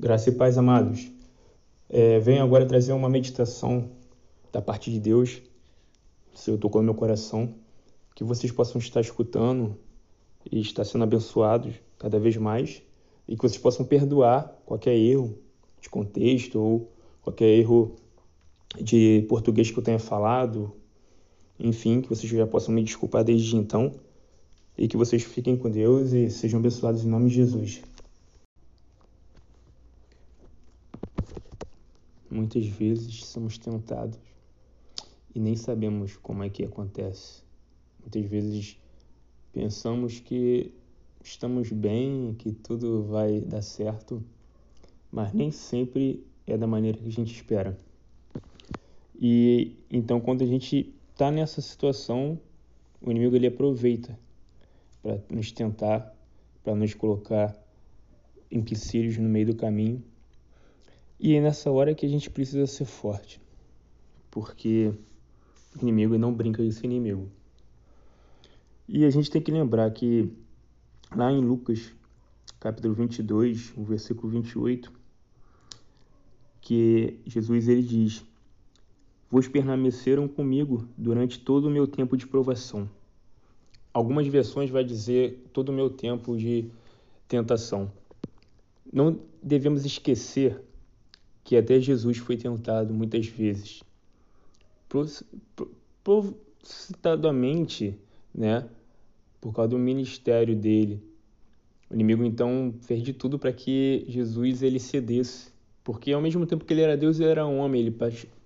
Graça e paz, amados. É, venho agora trazer uma meditação da parte de Deus. O Senhor tocou no meu coração. Que vocês possam estar escutando e estar sendo abençoados cada vez mais. E que vocês possam perdoar qualquer erro de contexto ou qualquer erro de português que eu tenha falado. Enfim, que vocês já possam me desculpar desde então. E que vocês fiquem com Deus e sejam abençoados em nome de Jesus. Muitas vezes somos tentados e nem sabemos como é que acontece. Muitas vezes pensamos que estamos bem, que tudo vai dar certo, mas nem sempre é da maneira que a gente espera. E então quando a gente está nessa situação, o inimigo ele aproveita para nos tentar, para nos colocar empecilhos no meio do caminho e é nessa hora que a gente precisa ser forte, porque o inimigo não brinca com esse inimigo. E a gente tem que lembrar que lá em Lucas, capítulo 22, o versículo 28, que Jesus ele diz: Vos permaneceram comigo durante todo o meu tempo de provação. Algumas versões vai dizer todo o meu tempo de tentação. Não devemos esquecer que até Jesus foi tentado muitas vezes. Propositadamente, né? Por causa do ministério dele. O inimigo então fez de tudo para que Jesus ele cedesse, porque ao mesmo tempo que ele era Deus, ele era homem, ele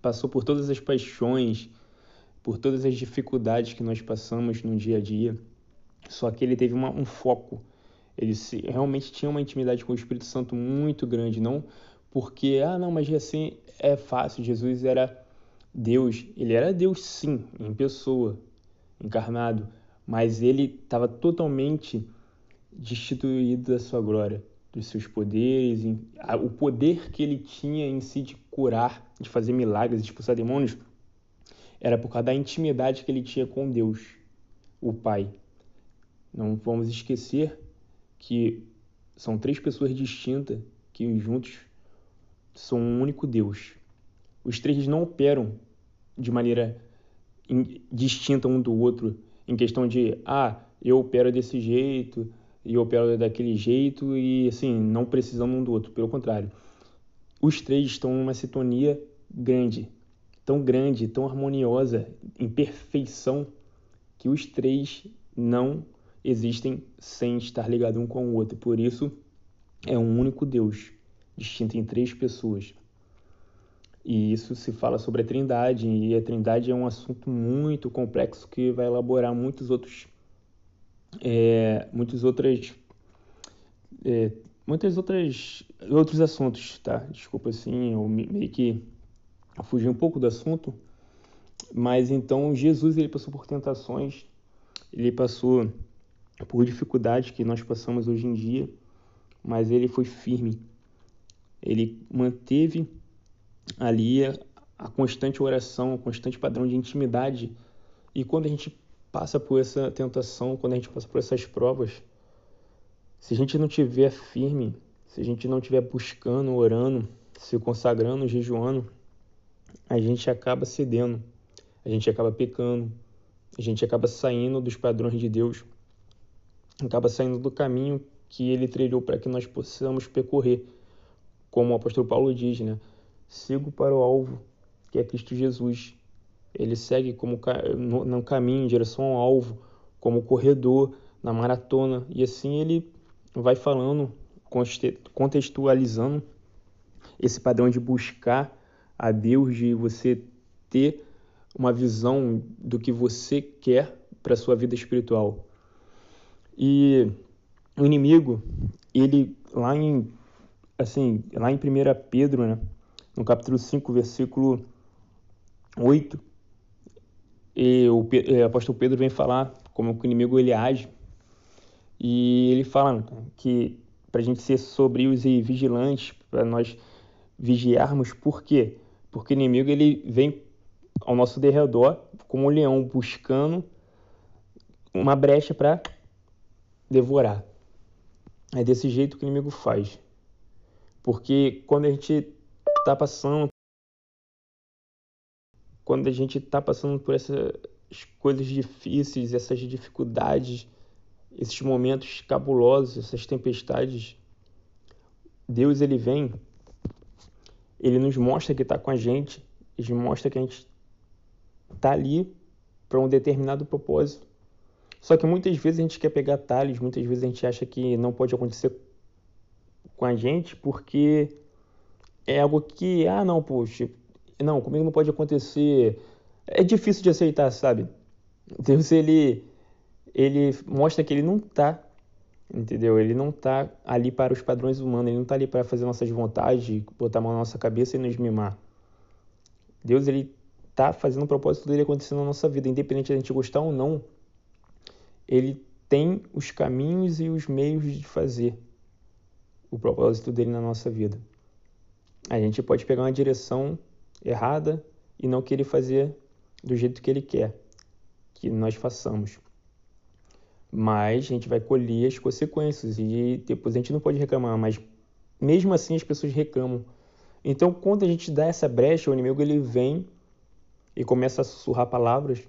passou por todas as paixões, por todas as dificuldades que nós passamos no dia a dia. Só que ele teve uma, um foco. Ele se, realmente tinha uma intimidade com o Espírito Santo muito grande, não porque, ah, não, mas assim é fácil. Jesus era Deus, ele era Deus sim, em pessoa, encarnado, mas ele estava totalmente destituído da sua glória, dos seus poderes, o poder que ele tinha em si de curar, de fazer milagres, de expulsar demônios, era por causa da intimidade que ele tinha com Deus, o Pai. Não vamos esquecer que são três pessoas distintas que juntos são um único Deus. Os três não operam de maneira distinta um do outro, em questão de, ah, eu opero desse jeito e opero daquele jeito e assim, não precisam um do outro. Pelo contrário, os três estão numa sintonia grande, tão grande, tão harmoniosa, em perfeição, que os três não existem sem estar ligados um com o outro. Por isso, é um único Deus distinta em três pessoas. E isso se fala sobre a Trindade, e a Trindade é um assunto muito complexo que vai elaborar muitos outros, é, muitos outras, é, muitas outras, outros assuntos, tá? Desculpa assim, eu meio que fugi um pouco do assunto, mas então Jesus ele passou por tentações, ele passou por dificuldades que nós passamos hoje em dia, mas ele foi firme ele manteve ali a constante oração, o constante padrão de intimidade. E quando a gente passa por essa tentação, quando a gente passa por essas provas, se a gente não tiver firme, se a gente não estiver buscando, orando, se consagrando, jejuando, a gente acaba cedendo, a gente acaba pecando, a gente acaba saindo dos padrões de Deus, acaba saindo do caminho que Ele trilhou para que nós possamos percorrer como o apóstolo Paulo diz, né? Sigo para o alvo, que é Cristo Jesus. Ele segue como no, caminho em direção ao alvo, como corredor na maratona, e assim ele vai falando, contextualizando esse padrão de buscar a Deus, de você ter uma visão do que você quer para sua vida espiritual. E o inimigo, ele lá em assim, lá em 1 Pedro, né, no capítulo 5, versículo 8, e o, o apóstolo Pedro vem falar como o inimigo ele age, e ele fala que para a gente ser sobrios e vigilantes, para nós vigiarmos, por quê? Porque o inimigo ele vem ao nosso derredor como um leão buscando uma brecha para devorar. É desse jeito que o inimigo faz. Porque quando a gente está passando quando a gente está passando por essas coisas difíceis, essas dificuldades, esses momentos cabulosos, essas tempestades, Deus ele vem, ele nos mostra que está com a gente, ele mostra que a gente está ali para um determinado propósito. Só que muitas vezes a gente quer pegar atalhos, muitas vezes a gente acha que não pode acontecer com a gente porque é algo que, ah, não, poxa, não, comigo não pode acontecer. É difícil de aceitar, sabe? Deus, ele, ele mostra que ele não está, entendeu? Ele não está ali para os padrões humanos, ele não está ali para fazer nossas vontades, botar a mão na nossa cabeça e nos mimar. Deus, ele está fazendo o propósito dele acontecer na nossa vida, independente de a gente gostar ou não. Ele tem os caminhos e os meios de fazer o propósito dele na nossa vida. A gente pode pegar uma direção errada e não querer fazer do jeito que ele quer que nós façamos. Mas a gente vai colher as consequências e depois a gente não pode reclamar, mas mesmo assim as pessoas reclamam. Então, quando a gente dá essa brecha, o inimigo ele vem e começa a sussurrar palavras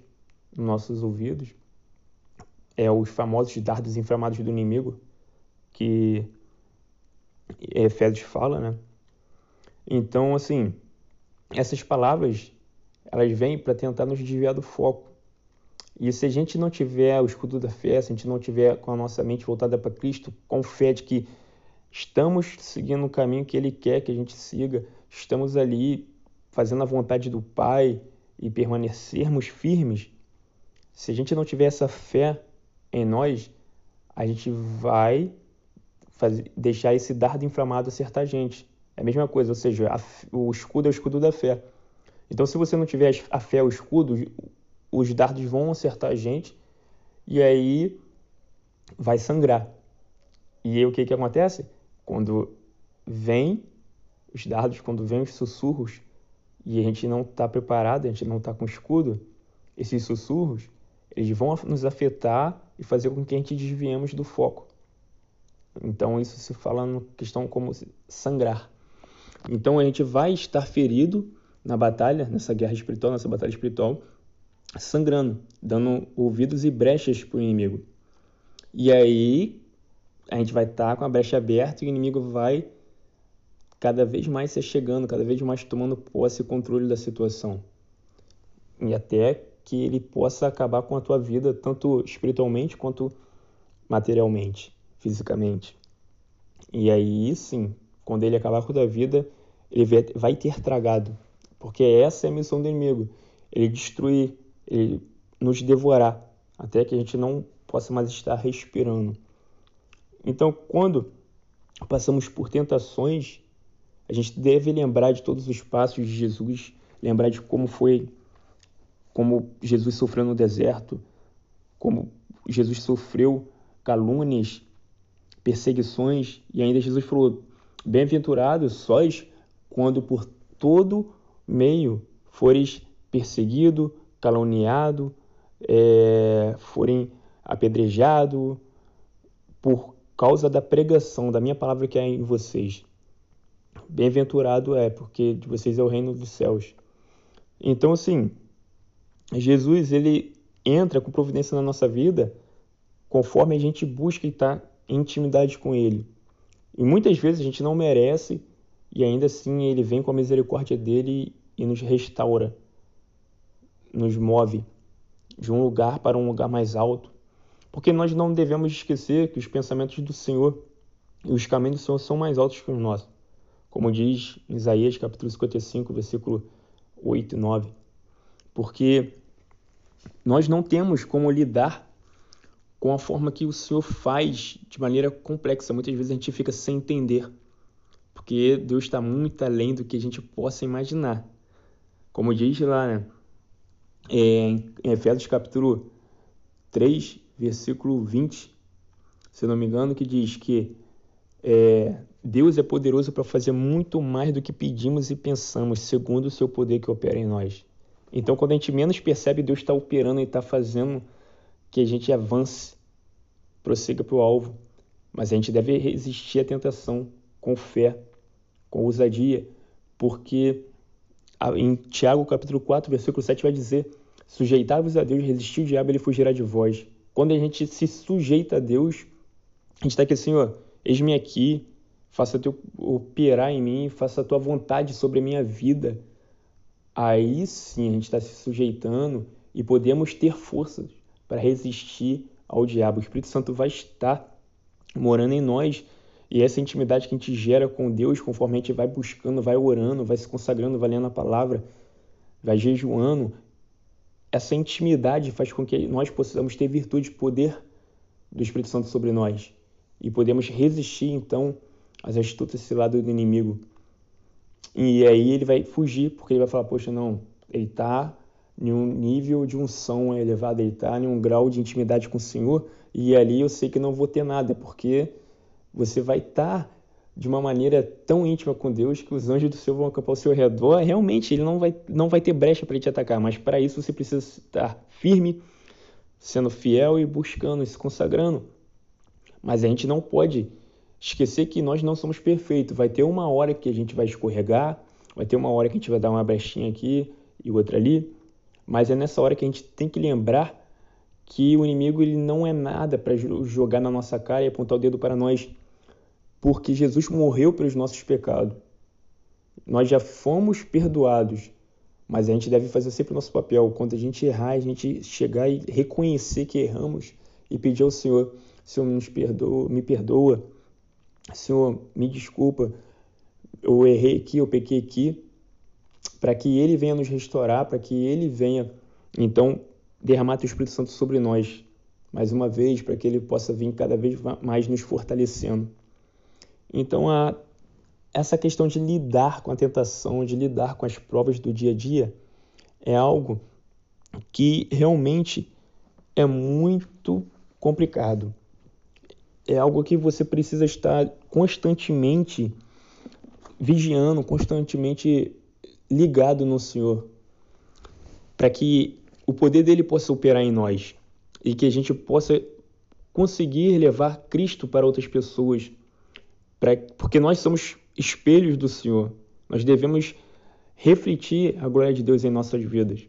nos nossos ouvidos. É os famosos dardos inflamados do inimigo que Efésios fala, né? Então, assim, essas palavras elas vêm para tentar nos desviar do foco. E se a gente não tiver o escudo da fé, se a gente não tiver com a nossa mente voltada para Cristo, com fé de que estamos seguindo o caminho que Ele quer que a gente siga, estamos ali fazendo a vontade do Pai e permanecermos firmes, se a gente não tiver essa fé em nós, a gente vai fazer, deixar esse dardo inflamado acertar a gente. É a mesma coisa, ou seja, a, o escudo é o escudo da fé. Então, se você não tiver a fé, o escudo, os dardos vão acertar a gente e aí vai sangrar. E aí o que, que acontece? Quando vem os dardos, quando vem os sussurros e a gente não está preparado, a gente não está com escudo, esses sussurros, eles vão nos afetar e fazer com que a gente desviemos do foco. Então isso se fala na questão como sangrar. Então a gente vai estar ferido na batalha, nessa guerra espiritual, nessa batalha espiritual, sangrando, dando ouvidos e brechas para o inimigo. E aí a gente vai estar com a brecha aberta e o inimigo vai cada vez mais se chegando, cada vez mais tomando posse e controle da situação. E até que ele possa acabar com a tua vida, tanto espiritualmente quanto materialmente, fisicamente. E aí sim, quando ele acabar com a vida, ele vai ter tragado. Porque essa é a missão do inimigo. Ele destruir, ele nos devorar, até que a gente não possa mais estar respirando. Então, quando passamos por tentações, a gente deve lembrar de todos os passos de Jesus, lembrar de como foi, como Jesus sofreu no deserto, como Jesus sofreu calúnias, perseguições, e ainda Jesus falou: Bem-aventurados sois quando por todo meio fores perseguido, caluniado, é, forem apedrejado por causa da pregação da minha palavra que é em vocês. Bem-aventurado é, porque de vocês é o reino dos céus. Então, assim, Jesus ele entra com providência na nossa vida conforme a gente busca estar em intimidade com Ele. E muitas vezes a gente não merece e ainda assim ele vem com a misericórdia dele e nos restaura, nos move de um lugar para um lugar mais alto. Porque nós não devemos esquecer que os pensamentos do Senhor e os caminhos do Senhor são mais altos que os nossos. Como diz Isaías capítulo 55, versículo 8 e 9. Porque nós não temos como lidar com a forma que o Senhor faz de maneira complexa. Muitas vezes a gente fica sem entender, porque Deus está muito além do que a gente possa imaginar. Como diz lá, né? É, em Efésios capítulo 3, versículo 20, se não me engano, que diz que é, Deus é poderoso para fazer muito mais do que pedimos e pensamos, segundo o seu poder que opera em nós. Então, quando a gente menos percebe, Deus está operando e está fazendo que a gente avance, prossiga para o alvo. Mas a gente deve resistir à tentação com fé, com ousadia, porque em Tiago capítulo 4, versículo 7 vai dizer: Sujeitai-vos a Deus, resistir o diabo, ele fugirá de vós. Quando a gente se sujeita a Deus, a gente está aqui, Senhor, eis-me aqui, faça teu operar em mim, faça a tua vontade sobre a minha vida. Aí sim a gente está se sujeitando e podemos ter forças para resistir ao diabo. O Espírito Santo vai estar morando em nós e essa intimidade que a gente gera com Deus, conforme a gente vai buscando, vai orando, vai se consagrando, vai lendo a palavra, vai jejuando, essa intimidade faz com que nós possamos ter virtude, poder do Espírito Santo sobre nós e podemos resistir então às astutas ciladas do inimigo. E aí ele vai fugir, porque ele vai falar: Poxa, não, ele está em um nível de unção elevado, ele está em um grau de intimidade com o Senhor, e ali eu sei que não vou ter nada, porque você vai estar tá de uma maneira tão íntima com Deus que os anjos do céu vão acampar ao seu redor. Realmente, ele não vai, não vai ter brecha para te atacar, mas para isso você precisa estar firme, sendo fiel e buscando, se consagrando. Mas a gente não pode esquecer que nós não somos perfeitos. Vai ter uma hora que a gente vai escorregar, vai ter uma hora que a gente vai dar uma brechinha aqui e outra ali, mas é nessa hora que a gente tem que lembrar que o inimigo ele não é nada para jogar na nossa cara e apontar o dedo para nós, porque Jesus morreu pelos nossos pecados. Nós já fomos perdoados, mas a gente deve fazer sempre o nosso papel. Quando a gente errar, a gente chegar e reconhecer que erramos e pedir ao Senhor, Senhor, nos perdoa, me perdoa, Senhor, me desculpa, eu errei aqui, eu pequei aqui, para que Ele venha nos restaurar, para que Ele venha, então, derramar Teu Espírito Santo sobre nós, mais uma vez, para que Ele possa vir cada vez mais nos fortalecendo. Então, a, essa questão de lidar com a tentação, de lidar com as provas do dia a dia, é algo que realmente é muito complicado é algo que você precisa estar constantemente vigiando, constantemente ligado no Senhor, para que o poder dele possa operar em nós e que a gente possa conseguir levar Cristo para outras pessoas, pra, porque nós somos espelhos do Senhor. Nós devemos refletir a glória de Deus em nossas vidas.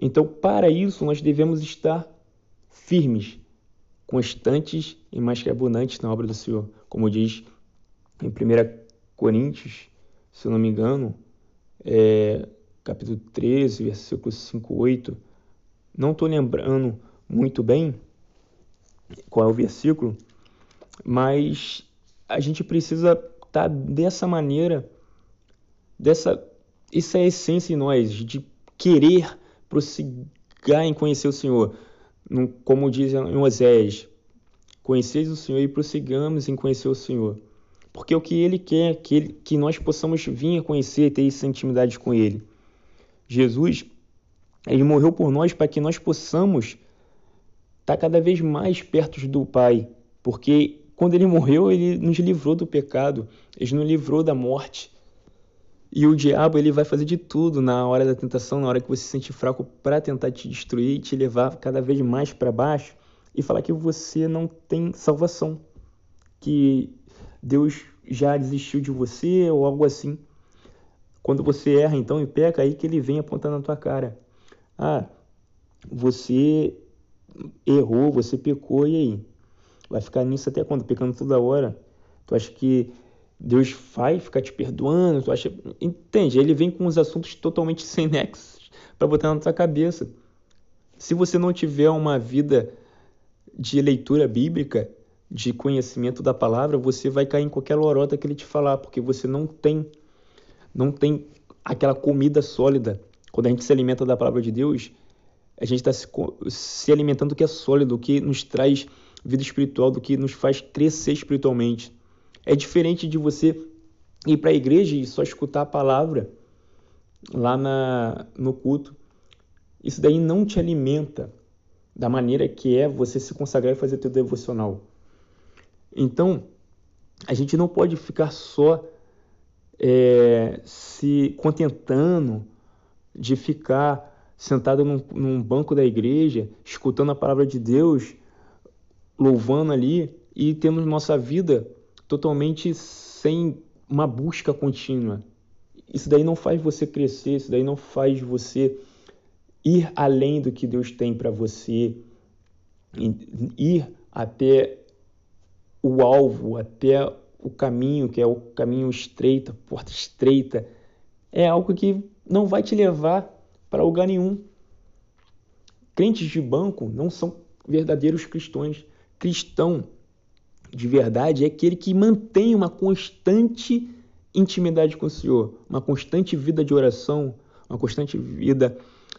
Então, para isso, nós devemos estar firmes, constantes e mais que abundantes na obra do Senhor, como diz em 1 Coríntios, se eu não me engano, é, capítulo 13, versículo 5, 8. Não estou lembrando muito bem qual é o versículo, mas a gente precisa estar tá dessa maneira, dessa, isso é a essência em nós, de querer prosseguir em conhecer o Senhor como diz em Oséias, conheceis o Senhor e prossigamos em conhecer o Senhor. Porque o que Ele quer é que, que nós possamos vir a conhecer, ter essa intimidade com Ele. Jesus, Ele morreu por nós para que nós possamos estar cada vez mais perto do Pai. Porque quando Ele morreu, Ele nos livrou do pecado, Ele nos livrou da morte. E o diabo ele vai fazer de tudo na hora da tentação, na hora que você se sente fraco, para tentar te destruir e te levar cada vez mais para baixo e falar que você não tem salvação, que Deus já desistiu de você ou algo assim. Quando você erra então e peca, aí que ele vem apontando na tua cara. Ah, você errou, você pecou, e aí? Vai ficar nisso até quando? Pecando toda hora? Tu acha que Deus vai ficar te perdoando, tu acha, entende? Ele vem com uns assuntos totalmente sem nexos para botar na tua cabeça. Se você não tiver uma vida de leitura bíblica, de conhecimento da palavra, você vai cair em qualquer lorota que ele te falar, porque você não tem não tem aquela comida sólida. Quando a gente se alimenta da palavra de Deus, a gente está se, se alimentando do que é sólido, do que nos traz vida espiritual, do que nos faz crescer espiritualmente. É diferente de você ir para a igreja e só escutar a palavra lá na, no culto. Isso daí não te alimenta da maneira que é você se consagrar e fazer teu devocional. Então, a gente não pode ficar só é, se contentando de ficar sentado num, num banco da igreja, escutando a palavra de Deus, louvando ali e temos nossa vida totalmente sem uma busca contínua. Isso daí não faz você crescer, isso daí não faz você ir além do que Deus tem para você, ir até o alvo, até o caminho, que é o caminho estreito, porta estreita, é algo que não vai te levar para lugar nenhum. Crentes de banco não são verdadeiros cristãos. Cristão de verdade é aquele que mantém uma constante intimidade com o Senhor, uma constante vida de oração, uma constante vida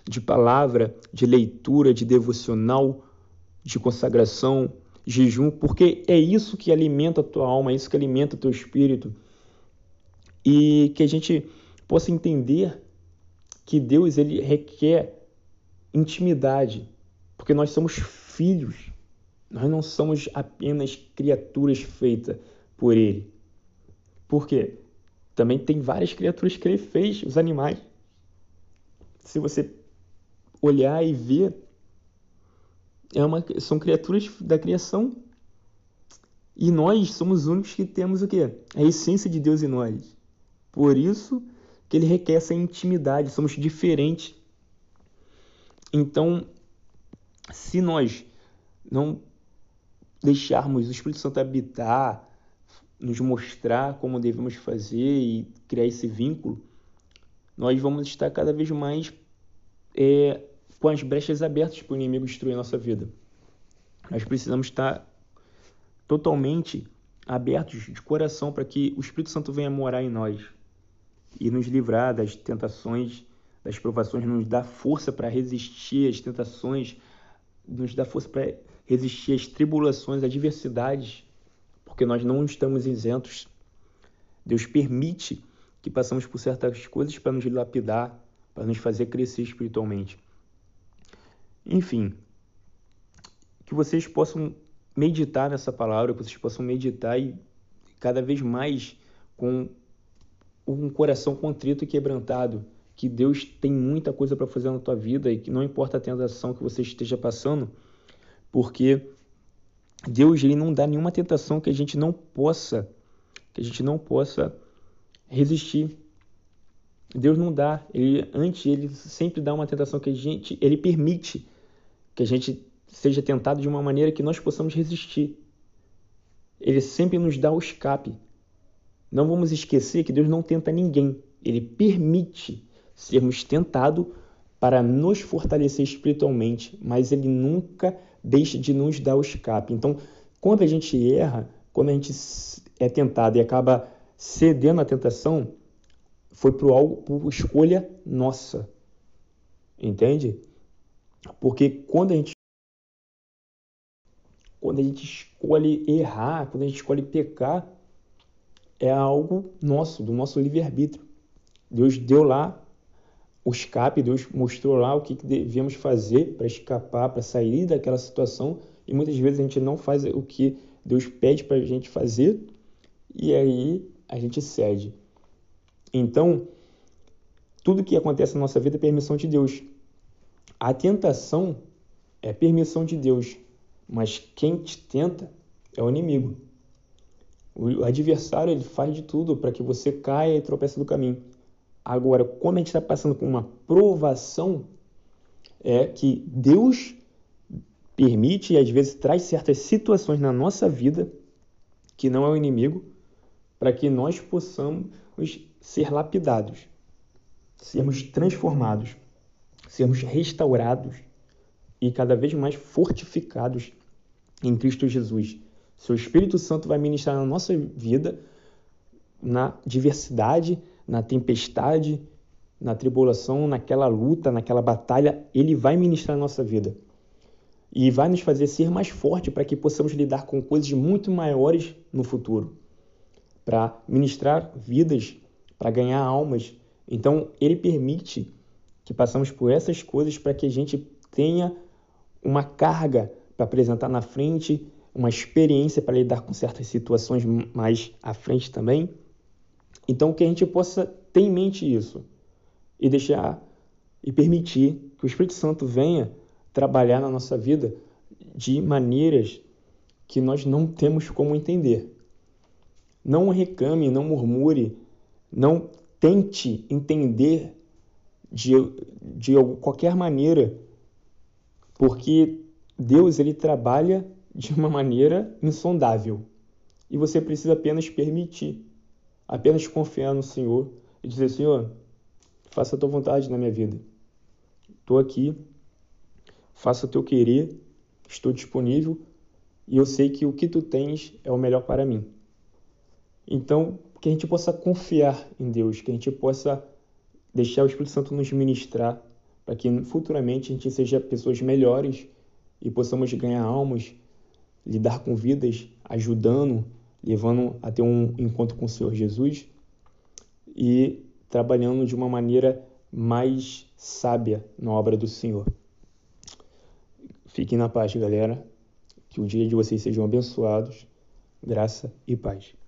de palavra, de leitura, de devocional, de consagração, jejum, porque é isso que alimenta a tua alma, é isso que alimenta o teu espírito. E que a gente possa entender que Deus ele requer intimidade, porque nós somos filhos. Nós não somos apenas criaturas feitas por ele. Por quê? Também tem várias criaturas que ele fez, os animais. Se você olhar e ver, é uma, são criaturas da criação. E nós somos os únicos que temos o quê? A essência de Deus em nós. Por isso que ele requer essa intimidade, somos diferentes. Então, se nós não deixarmos o Espírito Santo habitar, nos mostrar como devemos fazer e criar esse vínculo, nós vamos estar cada vez mais é, com as brechas abertas para o inimigo destruir a nossa vida. Nós precisamos estar totalmente abertos de coração para que o Espírito Santo venha morar em nós e nos livrar das tentações, das provações, nos dar força para resistir às tentações, nos dar força para resistir às tribulações, adversidades, porque nós não estamos isentos. Deus permite que passamos por certas coisas para nos lapidar, para nos fazer crescer espiritualmente. Enfim, que vocês possam meditar nessa palavra, que vocês possam meditar e cada vez mais com um coração contrito e quebrantado, que Deus tem muita coisa para fazer na tua vida e que não importa a tentação que você esteja passando, porque Deus ele não dá nenhuma tentação que a gente não possa, que a gente não possa resistir. Deus não dá, ele antes ele sempre dá uma tentação que a gente, ele permite que a gente seja tentado de uma maneira que nós possamos resistir. Ele sempre nos dá o escape. Não vamos esquecer que Deus não tenta ninguém. Ele permite sermos tentados para nos fortalecer espiritualmente, mas ele nunca deixa de nos dar o escape. Então, quando a gente erra, quando a gente é tentado e acaba cedendo à tentação, foi por algo por escolha nossa. Entende? Porque quando a gente quando a gente escolhe errar, quando a gente escolhe pecar, é algo nosso, do nosso livre-arbítrio. Deus deu lá o escape, Deus mostrou lá o que devemos fazer para escapar, para sair daquela situação, e muitas vezes a gente não faz o que Deus pede para a gente fazer, e aí a gente cede. Então, tudo que acontece na nossa vida é permissão de Deus. A tentação é permissão de Deus, mas quem te tenta é o inimigo. O adversário ele faz de tudo para que você caia e tropece do caminho. Agora, quando a gente está passando por uma provação, é que Deus permite e às vezes traz certas situações na nossa vida que não é o inimigo, para que nós possamos ser lapidados, sermos transformados, sermos restaurados e cada vez mais fortificados em Cristo Jesus. Seu Espírito Santo vai ministrar na nossa vida, na diversidade, na tempestade, na tribulação, naquela luta, naquela batalha, ele vai ministrar na nossa vida. E vai nos fazer ser mais forte para que possamos lidar com coisas muito maiores no futuro. Para ministrar vidas, para ganhar almas. Então, ele permite que passamos por essas coisas para que a gente tenha uma carga para apresentar na frente uma experiência para lidar com certas situações mais à frente também. Então, que a gente possa ter em mente isso e deixar e permitir que o Espírito Santo venha trabalhar na nossa vida de maneiras que nós não temos como entender. Não reclame, não murmure, não tente entender de, de qualquer maneira, porque Deus ele trabalha de uma maneira insondável e você precisa apenas permitir, apenas confiar no Senhor e dizer: Senhor, faça a tua vontade na minha vida. Estou aqui, faça o teu querer, estou disponível e eu sei que o que tu tens é o melhor para mim. Então, que a gente possa confiar em Deus, que a gente possa deixar o Espírito Santo nos ministrar, para que futuramente a gente seja pessoas melhores e possamos ganhar almas, lidar com vidas, ajudando, levando a ter um encontro com o Senhor Jesus e trabalhando de uma maneira mais sábia na obra do Senhor. Fiquem na paz, galera. Que o dia de vocês sejam abençoados. Graça e paz.